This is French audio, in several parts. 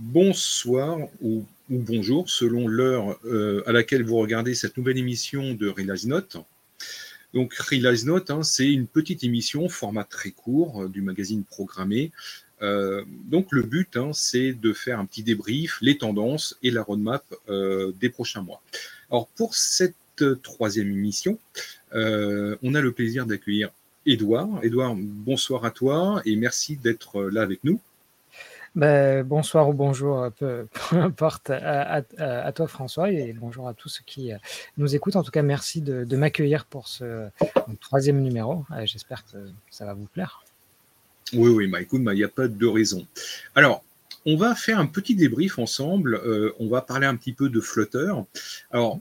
bonsoir ou, bonjour selon l'heure euh, à laquelle vous regardez cette nouvelle émission de Realize Note. Donc Realize Note, hein, c'est une petite émission, format très court, euh, du magazine programmé. Euh, donc le but, hein, c'est de faire un petit débrief, les tendances et la roadmap des prochains mois. Alors pour cette troisième émission, on a le plaisir d'accueillir Edouard. Edouard, bonsoir à toi et merci d'être là avec nous. Ben, bonsoir ou bonjour, euh, peu, importe à, toi François et bonjour à tous ceux qui euh, nous écoutent. En tout cas, merci de, m'accueillir pour ce troisième numéro. Euh, j'espère que ça va vous plaire. Oui, oui, bah, écoute, il n'y a pas de raison. Alors, on va faire un petit débrief ensemble. on va parler un petit peu de Flutter. Alors,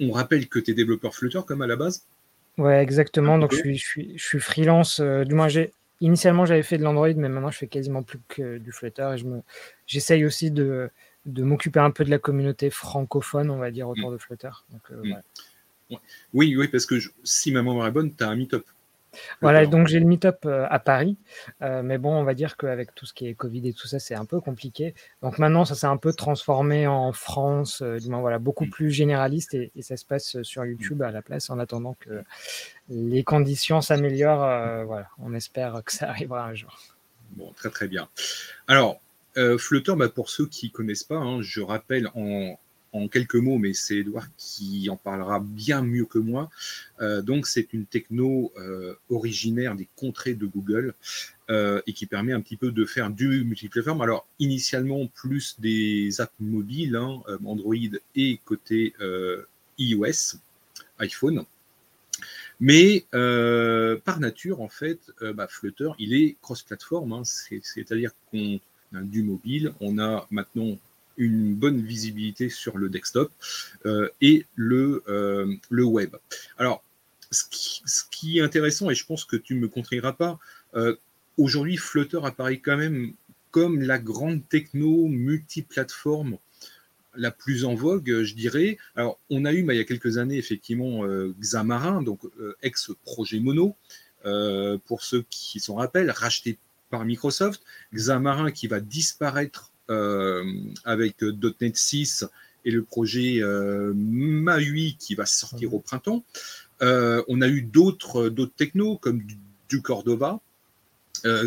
on rappelle que tu es développeur Flutter comme à la base? Ouais, exactement. Donc, je suis, je suis, je suis freelance. du moins, j'ai Initialement, j'avais fait de l'Android, mais maintenant, je fais quasiment plus que du Flutter. Et je me, j'essaye aussi de, de m'occuper un peu de la communauté francophone, on va dire, autour mm. de Flutter. Euh, mm. Oui, oui, parce que si ma mémoire est bonne, tu as un meet-up. Voilà, donc j'ai le meet-up euh, à Paris, euh, mais bon, on va dire qu'avec tout ce qui est Covid et tout ça, c'est un peu compliqué. Donc maintenant, ça s'est un peu transformé en France, euh, du moins voilà, beaucoup plus généraliste et, ça se passe sur YouTube à la place en attendant que les conditions s'améliorent. voilà, on espère que ça arrivera un jour. Bon, très très bien. Alors, Flutter, bah, pour ceux qui ne connaissent pas, hein, je rappelle en, en quelques mots, mais c'est Edouard qui en parlera bien mieux que moi. Euh, donc, c'est une techno euh, originaire des contrées de Google euh, et qui permet un petit peu de faire du multiplateforme. Alors, initialement, plus des apps mobiles, hein, Android et côté iOS, iPhone. Mais par nature, en fait, bah, Flutter, il est cross-platform, hein. c'est-à-dire qu'on du mobile, on a maintenant une bonne visibilité sur le desktop euh, et le, euh, le web. Alors, ce qui, est intéressant, et je pense que tu ne me contreras pas, euh, aujourd'hui, Flutter apparaît quand même comme la grande techno multiplateforme la plus en vogue, je dirais. Alors, on a eu bah, il y a quelques années, effectivement, Xamarin, donc ex-projet Mono, pour ceux qui s'en rappellent, racheté par Microsoft. Xamarin qui va disparaître avec euh, .NET 6 et le projet euh, MAUI qui va sortir au printemps. on a eu d'autres technos comme du, Cordova,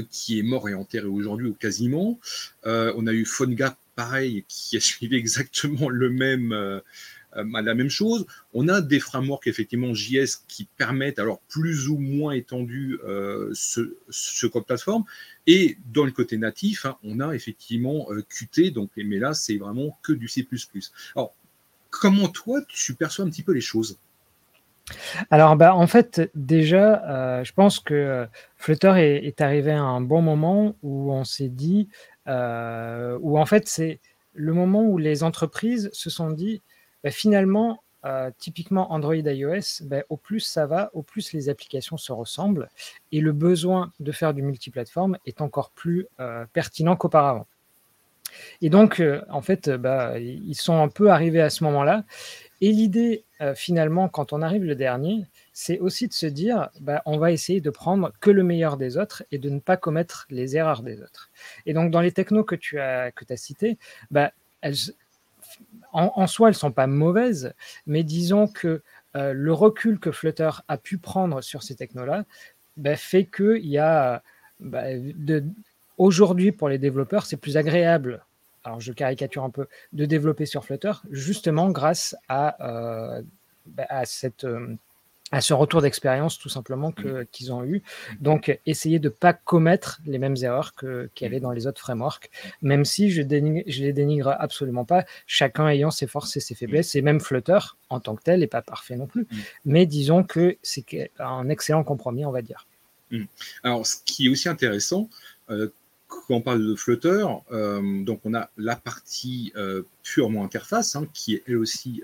qui est mort et enterré aujourd'hui quasiment. on a eu PhoneGap, pareil, qui a suivi exactement le même, euh, la même chose. On a des frameworks effectivement JS qui permettent, alors plus ou moins étendu, euh, ce, ce, code plateforme. Et dans le côté natif, hein, on a effectivement euh, Qt, donc, mais là, c'est vraiment que du C. Alors, comment toi, tu perçois un petit peu les choses? Alors, bah, en fait, déjà, je pense que Flutter est, arrivé à un bon moment où on s'est dit, où en fait, c'est le moment où les entreprises se sont dit, bah, finalement, euh, typiquement Android iOS, bah, au plus ça va, au plus les applications se ressemblent et le besoin de faire du multiplateforme est encore plus euh, pertinent qu'auparavant. Et donc, euh, en fait, bah, ils sont un peu arrivés à ce moment-là. Et l'idée, finalement, quand on arrive le dernier, c'est aussi de se dire, on va essayer de prendre que le meilleur des autres et de ne pas commettre les erreurs des autres. Et donc, dans les technos que tu as, que cités, elles, en, soi, elles ne sont pas mauvaises, mais disons que euh, le recul que Flutter a pu prendre sur ces technos-là bah, fait qu'il y a. Bah, aujourd'hui, pour les développeurs, c'est plus agréable, alors je caricature un peu, de développer sur Flutter, justement grâce à, euh, bah, à cette. Euh, à ce retour d'expérience tout simplement mmh. qu'ils ont eu. Donc, essayer de ne pas commettre les mêmes erreurs qu'il y avait mmh. dans les autres frameworks, même si je, ne les dénigre absolument pas, chacun ayant ses forces et ses faiblesses, et même Flutter en tant que tel n'est pas parfait non plus. Mais disons que c'est un excellent compromis, on va dire. Alors, ce qui est aussi intéressant, euh, quand on parle de Flutter, euh, donc on a la partie euh, purement interface, hein, qui est elle aussi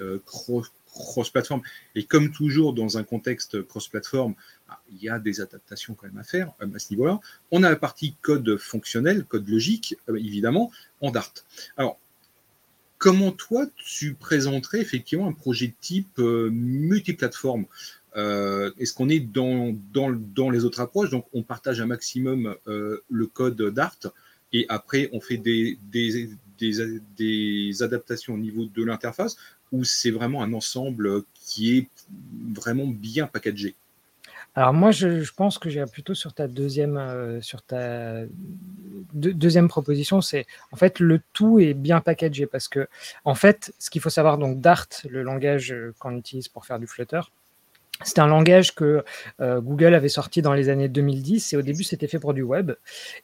cross cross-platform. Et comme toujours dans un contexte cross-platform, ah, il y a des adaptations quand même à faire euh, à ce niveau-là. On a la partie code fonctionnel, code logique, euh, évidemment, en Dart. Alors, comment toi, tu présenterais effectivement un projet type euh, multiplateforme? Est-ce qu'on est dans, dans, les autres approches? Donc, on partage un maximum le code Dart, et après on fait des, des, adaptations au niveau de l'interface, ou c'est vraiment un ensemble qui est vraiment bien packagé alors moi, je, pense que j'irai plutôt sur ta deuxième, euh, sur ta deuxième proposition. C'est en fait le tout est bien packagé parce que en fait, ce qu'il faut savoir donc Dart, le langage euh, qu'on utilise pour faire du Flutter, c'est un langage que euh, Google avait sorti dans les années 2010 et au début c'était fait pour du web.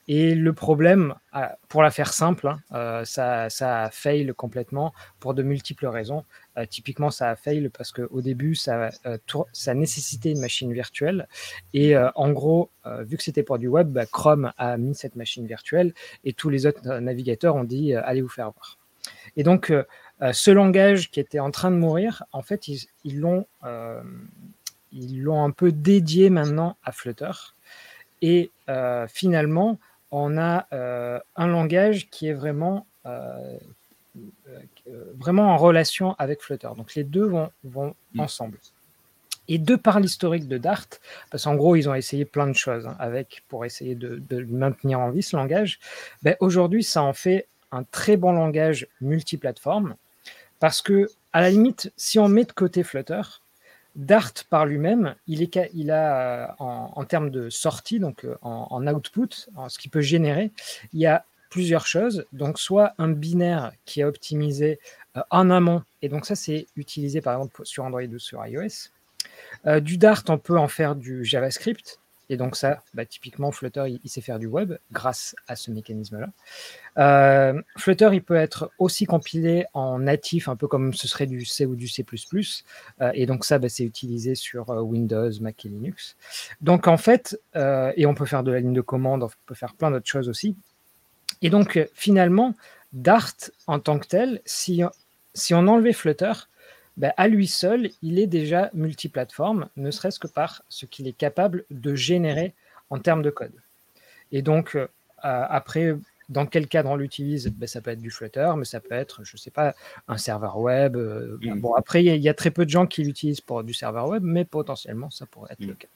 Et le problème, ah, pour la faire simple, hein, euh, ça, ça a fail complètement pour de multiples raisons. Euh, typiquement, ça a fail parce qu'au début, ça, ça nécessitait une machine virtuelle. Et en gros, vu que c'était pour du web, bah, Chrome a mis cette machine virtuelle et tous les autres navigateurs ont dit allez vous faire voir. Et donc, ce langage qui était en train de mourir, en fait, ils l'ont l'ont un peu dédié maintenant à Flutter. Et euh, finalement, on a euh, un langage qui est vraiment, euh, vraiment en relation avec Flutter. Donc les deux vont, vont mm. ensemble. Et de par l'historique de Dart, parce qu'en gros, ils ont essayé plein de choses hein, avec pour essayer de, maintenir en vie ce langage, ben, aujourd'hui, ça en fait un très bon langage multiplateforme. Parce que, à la limite, si on met de côté Flutter, Dart par lui-même, il, a euh, en, termes de sortie, donc euh, en, output, ce qu'il peut générer, il y a plusieurs choses. Donc, soit un binaire qui est optimisé euh, en amont, et donc ça, c'est utilisé par exemple sur Android ou sur iOS. du Dart, on peut en faire du JavaScript, et donc ça, bah, typiquement, Flutter, il, sait faire du web grâce à ce mécanisme-là. Euh, Flutter, il peut être aussi compilé en natif, un peu comme ce serait du C ou du C++. Euh, et donc ça, bah, c'est utilisé sur euh, Windows, Mac et Linux. Donc en fait, et on peut faire de la ligne de commande, on peut faire plein d'autres choses aussi. Et donc finalement, Dart en tant que tel, si, si on enlevait Flutter, ben, à lui seul, il est déjà multiplateforme, ne serait-ce que par ce qu'il est capable de générer en termes de code. Et donc, euh, après, dans quel cadre on l'utilise? Ben, Ça peut être du Flutter, mais ça peut être, je ne sais pas, un serveur web. Euh, mm. Bon, après, il y, a très peu de gens qui l'utilisent pour du serveur web, mais potentiellement, ça pourrait être mm. le cas.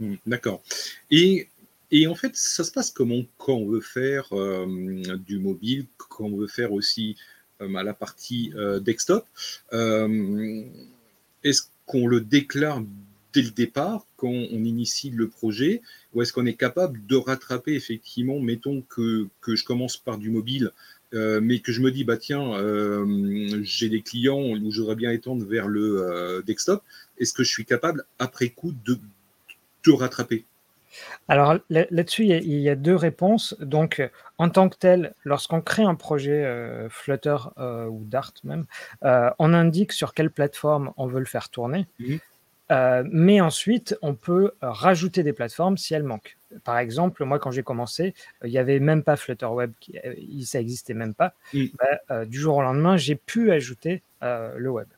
Mm. D'accord. Et, et, en fait, ça se passe comment? Quand on veut faire euh, du mobile, quand on veut faire aussi à la partie euh, desktop. Euh, est-ce qu'on le déclare dès le départ, quand on initie le projet, ou est-ce qu'on est capable de rattraper effectivement, mettons que, je commence par du mobile, mais que je me dis, bah tiens, j'ai des clients où j'aurais bien étendre vers le desktop, est-ce que je suis capable, après coup, de, de rattraper? Alors là-dessus, il, y a deux réponses. Donc, en tant que tel, lorsqu'on crée un projet euh, Flutter euh, ou Dart même, euh, on indique sur quelle plateforme on veut le faire tourner. Mmh. mais ensuite, on peut rajouter des plateformes si elles manquent. Par exemple, moi, quand j'ai commencé, il n'y avait même pas Flutter Web, ça n'existait même pas. Mmh. Bah, du jour au lendemain, j'ai pu ajouter le web.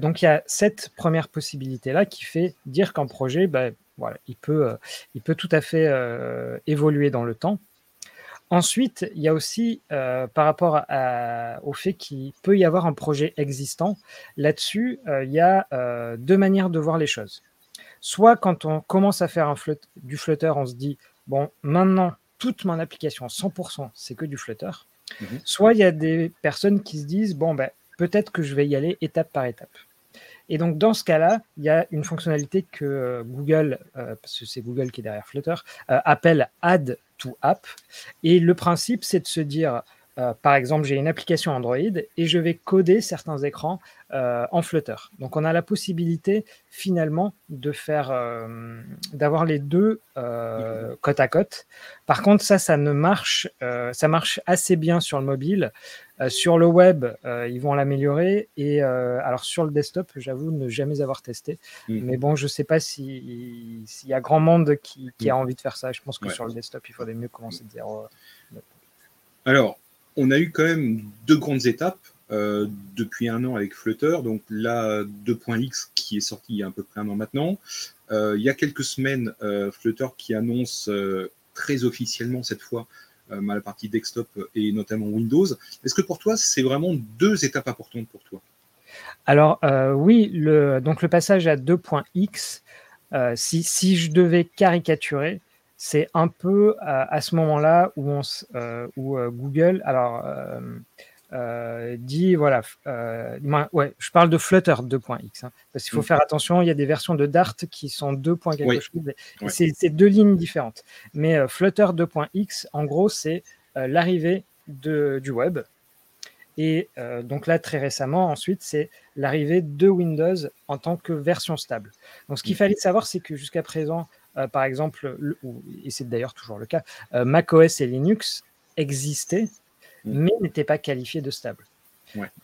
donc, il y a cette première possibilité-là qui fait dire qu'un projet, bah, voilà, il peut, euh, il peut tout à fait euh, évoluer dans le temps. Ensuite, il y a aussi euh, par rapport au fait qu'il peut y avoir un projet existant. Là-dessus, il y a deux manières de voir les choses. Soit quand on commence à faire un du Flutter, on se dit, bon, maintenant, toute mon application, 100%, c'est que du Flutter. Mmh Soit il y a des personnes qui se disent, bon, ben, peut-être que je vais y aller étape par étape. Et donc, dans ce cas-là, il y a une fonctionnalité que euh, Google, euh, parce que c'est Google qui est derrière Flutter, euh, appelle Add to App. Et le principe, c'est de se dire, par exemple, j'ai une application Android et je vais coder certains écrans en Flutter. Donc, on a la possibilité finalement de faire, d'avoir les deux côte à côte. Par contre, ça, ça ne marche, ça marche assez bien sur le mobile. Euh, sur le web, euh, ils vont l'améliorer. Et euh, alors sur le desktop, j'avoue ne jamais avoir testé. Mm. Mais bon, je ne sais pas s'il y a grand monde qui, a mm. envie de faire ça. Je pense que sur le desktop, il faudrait mieux commencer de zéro. Alors, on a eu quand même deux grandes étapes. depuis un an avec Flutter, donc la 2.x qui est sorti il y a à peu près un an maintenant. il y a quelques semaines, Flutter qui annonce très officiellement cette fois euh, la partie desktop et notamment Windows. Est-ce que pour toi, c'est vraiment deux étapes importantes pour toi? Alors euh, oui, le, donc le passage à 2.x, euh, si, si, je devais caricaturer, c'est un peu à, ce moment-là où, on, où Google, alors euh, dit voilà, euh, ouais, je parle de Flutter 2.x hein, parce qu'il faut mm. faire attention. Il y a des versions de Dart qui sont 2. quelque chose. C'est deux lignes différentes. Mais euh, Flutter 2.x, en gros, c'est l'arrivée du web. Et donc là, très récemment, ensuite, c'est l'arrivée de Windows en tant que version stable. Donc, ce qu'il mm. fallait savoir, c'est que jusqu'à présent, par exemple, et c'est d'ailleurs toujours le cas, macOS et Linux existaient Mm. mais n'était pas qualifié de stable.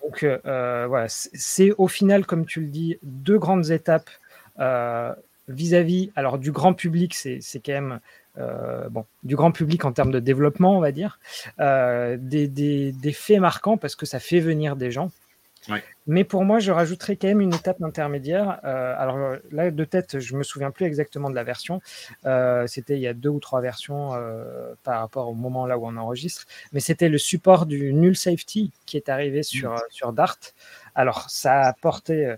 Donc euh, euh, voilà, c'est au final, comme tu le dis, deux grandes étapes euh, vis-à-vis alors du grand public, c'est quand même bon, du grand public en termes de développement, on va dire, des, des, faits marquants parce que ça fait venir des gens. Mais pour moi, je rajouterais quand même une étape intermédiaire. Euh, alors là, de tête, je me souviens plus exactement de la version. Euh, c'était il y a deux ou trois versions euh, par rapport au moment là où on enregistre. Mais c'était le support du null safety qui est arrivé sur, mmh. sur Dart. Alors, ça a apporté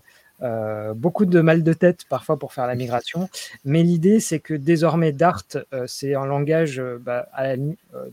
beaucoup de mal de tête parfois pour faire la migration, mais l'idée c'est que désormais Dart c'est un langage bah, à la,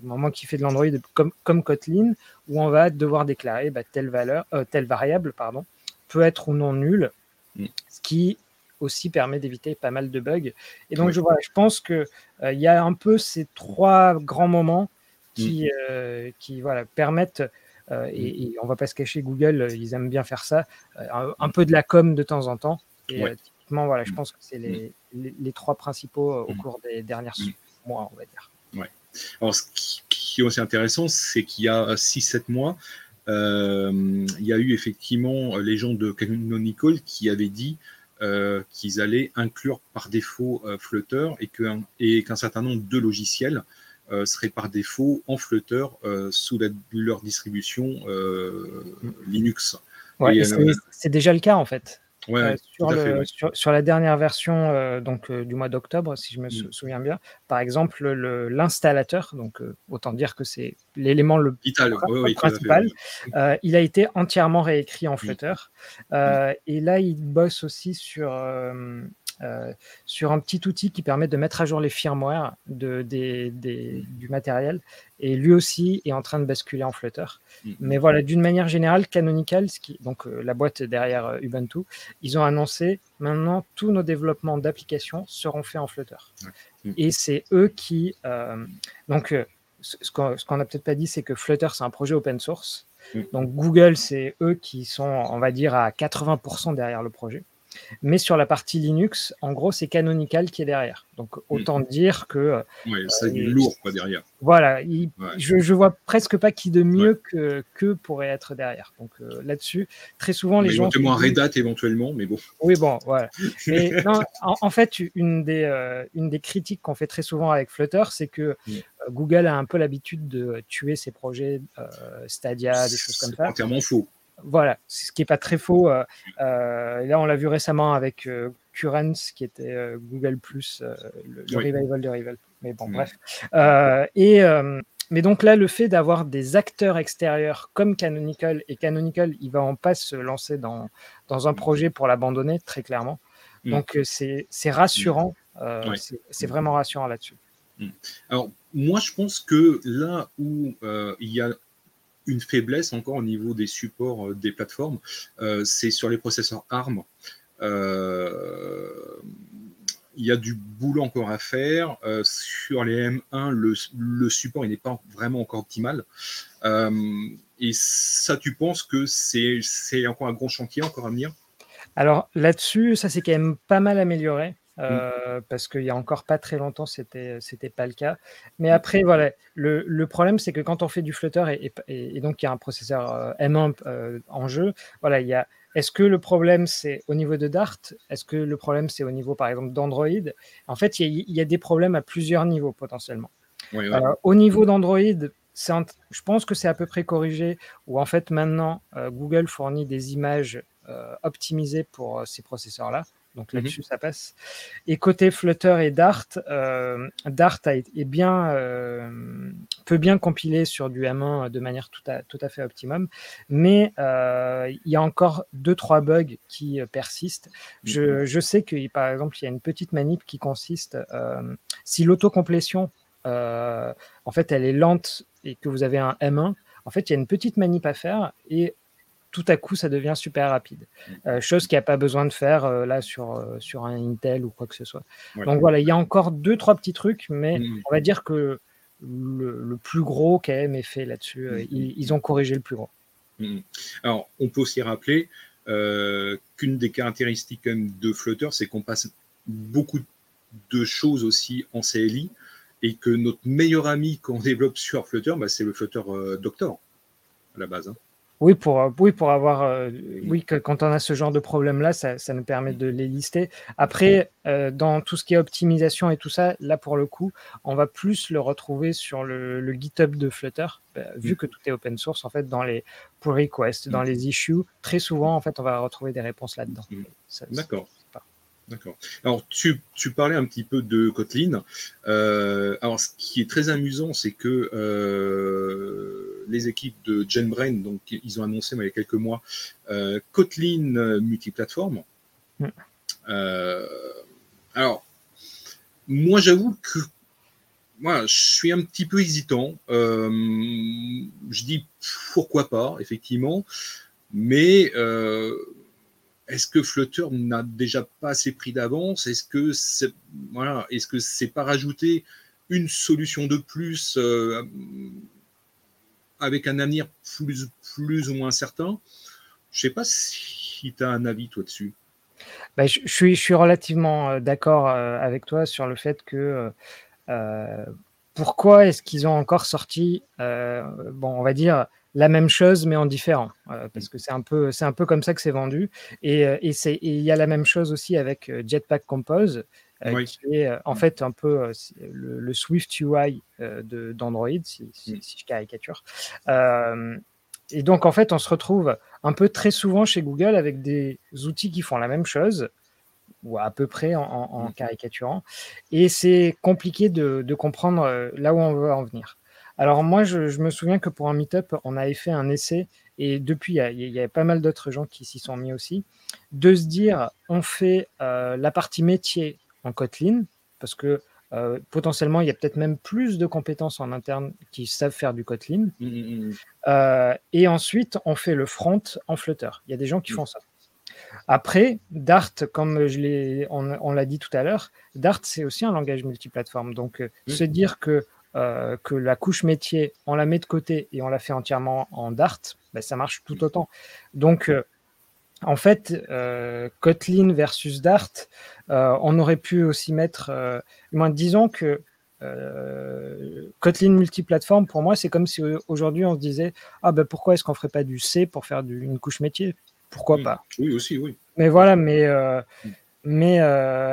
moment qui fait de l'Android comme, comme, Kotlin où on va devoir déclarer bah, telle valeur, telle variable pardon peut être ou non nulle, mm. ce qui aussi permet d'éviter pas mal de bugs. Et donc je, je pense que il y a un peu ces trois grands moments qui, mm. qui voilà, permettent euh, et, on va pas se cacher, Google, euh, ils aiment bien faire ça. Euh, un, peu de la com de temps en temps. Et typiquement, voilà, je pense que c'est les, les, trois principaux au cours des derniers mois, on va dire. Ouais. Alors, ce qui, est aussi intéressant, c'est qu'il y a 6-7 mois, il y a eu effectivement les gens de Canonical qui avaient dit qu'ils allaient inclure par défaut Flutter et qu'un certain nombre de logiciels euh, serait par défaut en Flutter euh, sous leur distribution euh, Linux. c'est déjà le cas en fait. Sur, la dernière version donc, du mois d'octobre, si je me mm. souviens bien, par exemple, l'installateur, donc autant dire que c'est l'élément le principal, il a été entièrement réécrit en. Flutter. Mm. Et là, il bosse aussi sur euh, sur un petit outil qui permet de mettre à jour les firmware de, du matériel. Et lui aussi est en train de basculer en Flutter. Mm-hmm. Mais voilà, d'une manière générale, Canonical, qui, donc euh, la boîte derrière euh, Ubuntu, ils ont annoncé maintenant tous nos développements d'applications seront faits en Flutter. Mm. Et c'est eux qui. donc, ce qu'on n'a peut-être pas dit, c'est que Flutter, c'est un projet open source. Mm. Donc Google, c'est eux qui sont, on va dire, à 80% derrière le projet. Mais sur la partie Linux, en gros, c'est Canonical qui est derrière. Donc autant mm. dire que. Euh, oui, c'est du lourd quoi, derrière. Voilà, je, je vois presque pas qui de mieux que, que pourrait être derrière. Donc euh, là-dessus, très souvent les gens. Éventuellement Red Hat éventuellement, mais bon. Oui, bon, voilà. mais non, en, fait, une des, euh, une des critiques qu'on fait très souvent avec Flutter, c'est que mm. Google a un peu l'habitude de tuer ses projets Stadia, des choses comme ça. C'est entièrement faux. Voilà, ce qui n'est pas très faux. Euh, euh, là, on l'a vu récemment avec euh, Currents, qui était Google Plus, le, revival de Rival. Mais bon, bref. et, mais donc là, le fait d'avoir des acteurs extérieurs comme Canonical, et Canonical, il va en pas se lancer dans, dans un projet pour l'abandonner, très clairement. Mm. Donc c'est rassurant, c'est vraiment rassurant là-dessus. Mm. Alors, moi, je pense que là où il y a une faiblesse encore au niveau des supports euh, des plateformes, euh, c'est sur les processeurs ARM. Euh, il y a du boulot encore à faire. sur les M1, le, support n'est pas vraiment encore optimal. et ça, tu penses que c'est encore un gros chantier encore à venir? Alors là-dessus, ça s'est quand même pas mal amélioré. Mmh. Euh, parce qu'il y a encore pas très longtemps, c'était c'était pas le cas. Mais mmh. après, voilà, le, le problème, c'est que quand on fait du Flutter et, et, donc il y a un processeur euh, M1 euh, en jeu, voilà, il y a. Est-ce que le problème c'est au niveau de Dart? Est-ce que le problème c'est au niveau par exemple d'Android? En fait, il y, a, il y, a, des problèmes à plusieurs niveaux potentiellement. au niveau d'Android, je pense que c'est à peu près corrigé, où en fait maintenant Google fournit des images optimisées pour ces processeurs-là Donc mhm. là-dessus, ça passe. Et côté Flutter et Dart, euh, Dart est bien, euh, peut bien compiler sur du M1 de manière tout à, tout à fait optimum, mais euh, il y a encore deux trois bugs qui persistent. Je, mhm. je, sais que par exemple, il y a une petite manip qui consiste si l'autocomplétion en fait elle est lente et que vous avez un M1, en fait il y a une petite manip à faire et tout à coup, ça devient super rapide. Mm. Euh, chose qu'il n'y a pas besoin de faire euh, là sur, euh, sur un Intel ou quoi que ce soit. Donc voilà, il y a encore deux, trois petits trucs, mais mm. on va dire que le, plus gros quand même est fait là-dessus. Mm. Ils, ont corrigé le plus gros. Alors, on peut aussi rappeler qu'une des caractéristiques de Flutter, c'est qu'on passe beaucoup de choses aussi en CLI et que notre meilleur ami qu'on développe sur Flutter, bah, c'est le Flutter Doctor à la base. Hein. Oui, pour, euh, oui, pour avoir. Euh, oui, que, quand on a ce genre de problème-là, ça, ça, nous permet de les lister. Après, euh, dans tout ce qui est optimisation et tout ça, là, pour le coup, on va plus le retrouver sur le, le GitHub de Flutter, bah, vu que tout est open source, en fait, dans les pull requests, dans les issues. Très souvent, en fait, on va retrouver des réponses là-dedans. D'accord. D'accord. Alors, tu, tu, parlais un petit peu de Kotlin. Euh, alors, ce qui est très amusant, c'est que euh, les équipes de GenBrain, donc, ils ont annoncé il y a quelques mois euh, Kotlin multiplateforme. Mm. Alors, moi, j'avoue que moi, je suis un petit peu hésitant. Je dis pourquoi pas, effectivement, mais est-ce que Flutter n'a déjà pas assez pris d'avance? Est-ce que voilà, est-ce que c'est pas rajouter une solution de plus euh, avec un avenir plus, plus ou moins certain? Je sais pas si tu as un avis toi dessus. Bah, je, suis, je suis relativement euh, d'accord euh, avec toi sur le fait que pourquoi est-ce qu'ils ont encore sorti, bon, on va dire, la même chose mais en différent euh, parce que c'est un peu c'est un peu comme ça que c'est vendu. Et euh, et c'est il y a la même chose aussi avec euh, Jetpack Compose qui est en fait un peu le, Swift UI de d'Android si, si, mm. si, je caricature. Et donc en fait on se retrouve un peu très souvent chez Google avec des outils qui font la même chose ou à peu près en, en, mm. caricaturant. Et c'est compliqué de, de comprendre là où on veut en venir alors moi, je, me souviens que pour un meet-up, on avait fait un essai, et depuis, il y, a, pas mal d'autres gens qui s'y sont mis aussi, de se dire, on fait euh, la partie métier en Kotlin, parce que euh, potentiellement, il y a peut-être même plus de compétences en interne qui savent faire du Kotlin. Mmh, mmh, mmh. Euh, et ensuite, on fait le front en Flutter. Il y a des gens qui font ça. Après, Dart, comme je on, on l'a dit tout à l'heure, Dart, c'est aussi un langage multiplateforme. Donc, se dire que euh, que la couche métier, on la met de côté et on la fait entièrement en Dart, ben, ça marche tout autant. Donc, euh, en fait, euh, Kotlin versus Dart, on aurait pu aussi mettre, moins disons que Kotlin multiplateforme, pour moi, c'est comme si aujourd'hui on se disait Ah ben pourquoi est-ce qu'on ferait pas du C pour faire une couche métier? Pourquoi pas? Oui, aussi, oui. Mais voilà, mais, mm. mais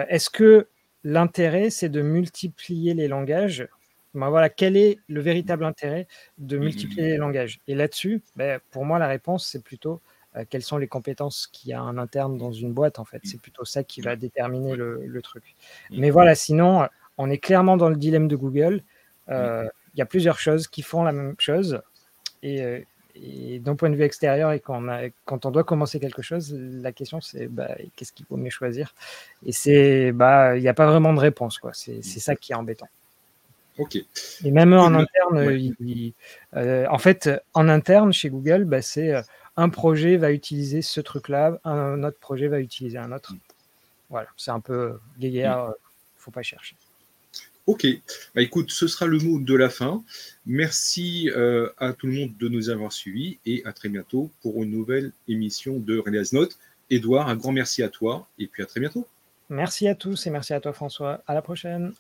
est-ce que l'intérêt, c'est de multiplier les langages ben voilà, quel est le véritable intérêt de mmh, multiplier mmh, les mmh. langages? Et là-dessus, ben, pour moi, la réponse, c'est plutôt euh, quelles sont les compétences qu'il y a en interne dans une boîte, en fait. C'est plutôt ça qui va déterminer le, truc. Mais voilà, sinon, on est clairement dans le dilemme de Google. Euh, il y a plusieurs choses qui font la même chose. Et, euh, d'un point de vue extérieur, et quand on, a, quand on doit commencer quelque chose, la question c'est bah, qu'est-ce qu'il faut mieux choisir? Et c'est bah il n'y a pas vraiment de réponse quoi. C'est ça qui est embêtant. Et même en interne, euh, en fait, en interne chez Google, bah, c'est euh, un projet va utiliser ce truc-là, un autre projet va utiliser un autre. Voilà, c'est un peu guéguerre, ne faut pas chercher. Ok, bah, écoute, ce sera le mot de la fin. Merci euh, à tout le monde de nous avoir suivis et à très bientôt pour une nouvelle émission de Release Note. Edouard, un grand merci à toi et puis à très bientôt. Merci à tous et merci à toi François. À la prochaine.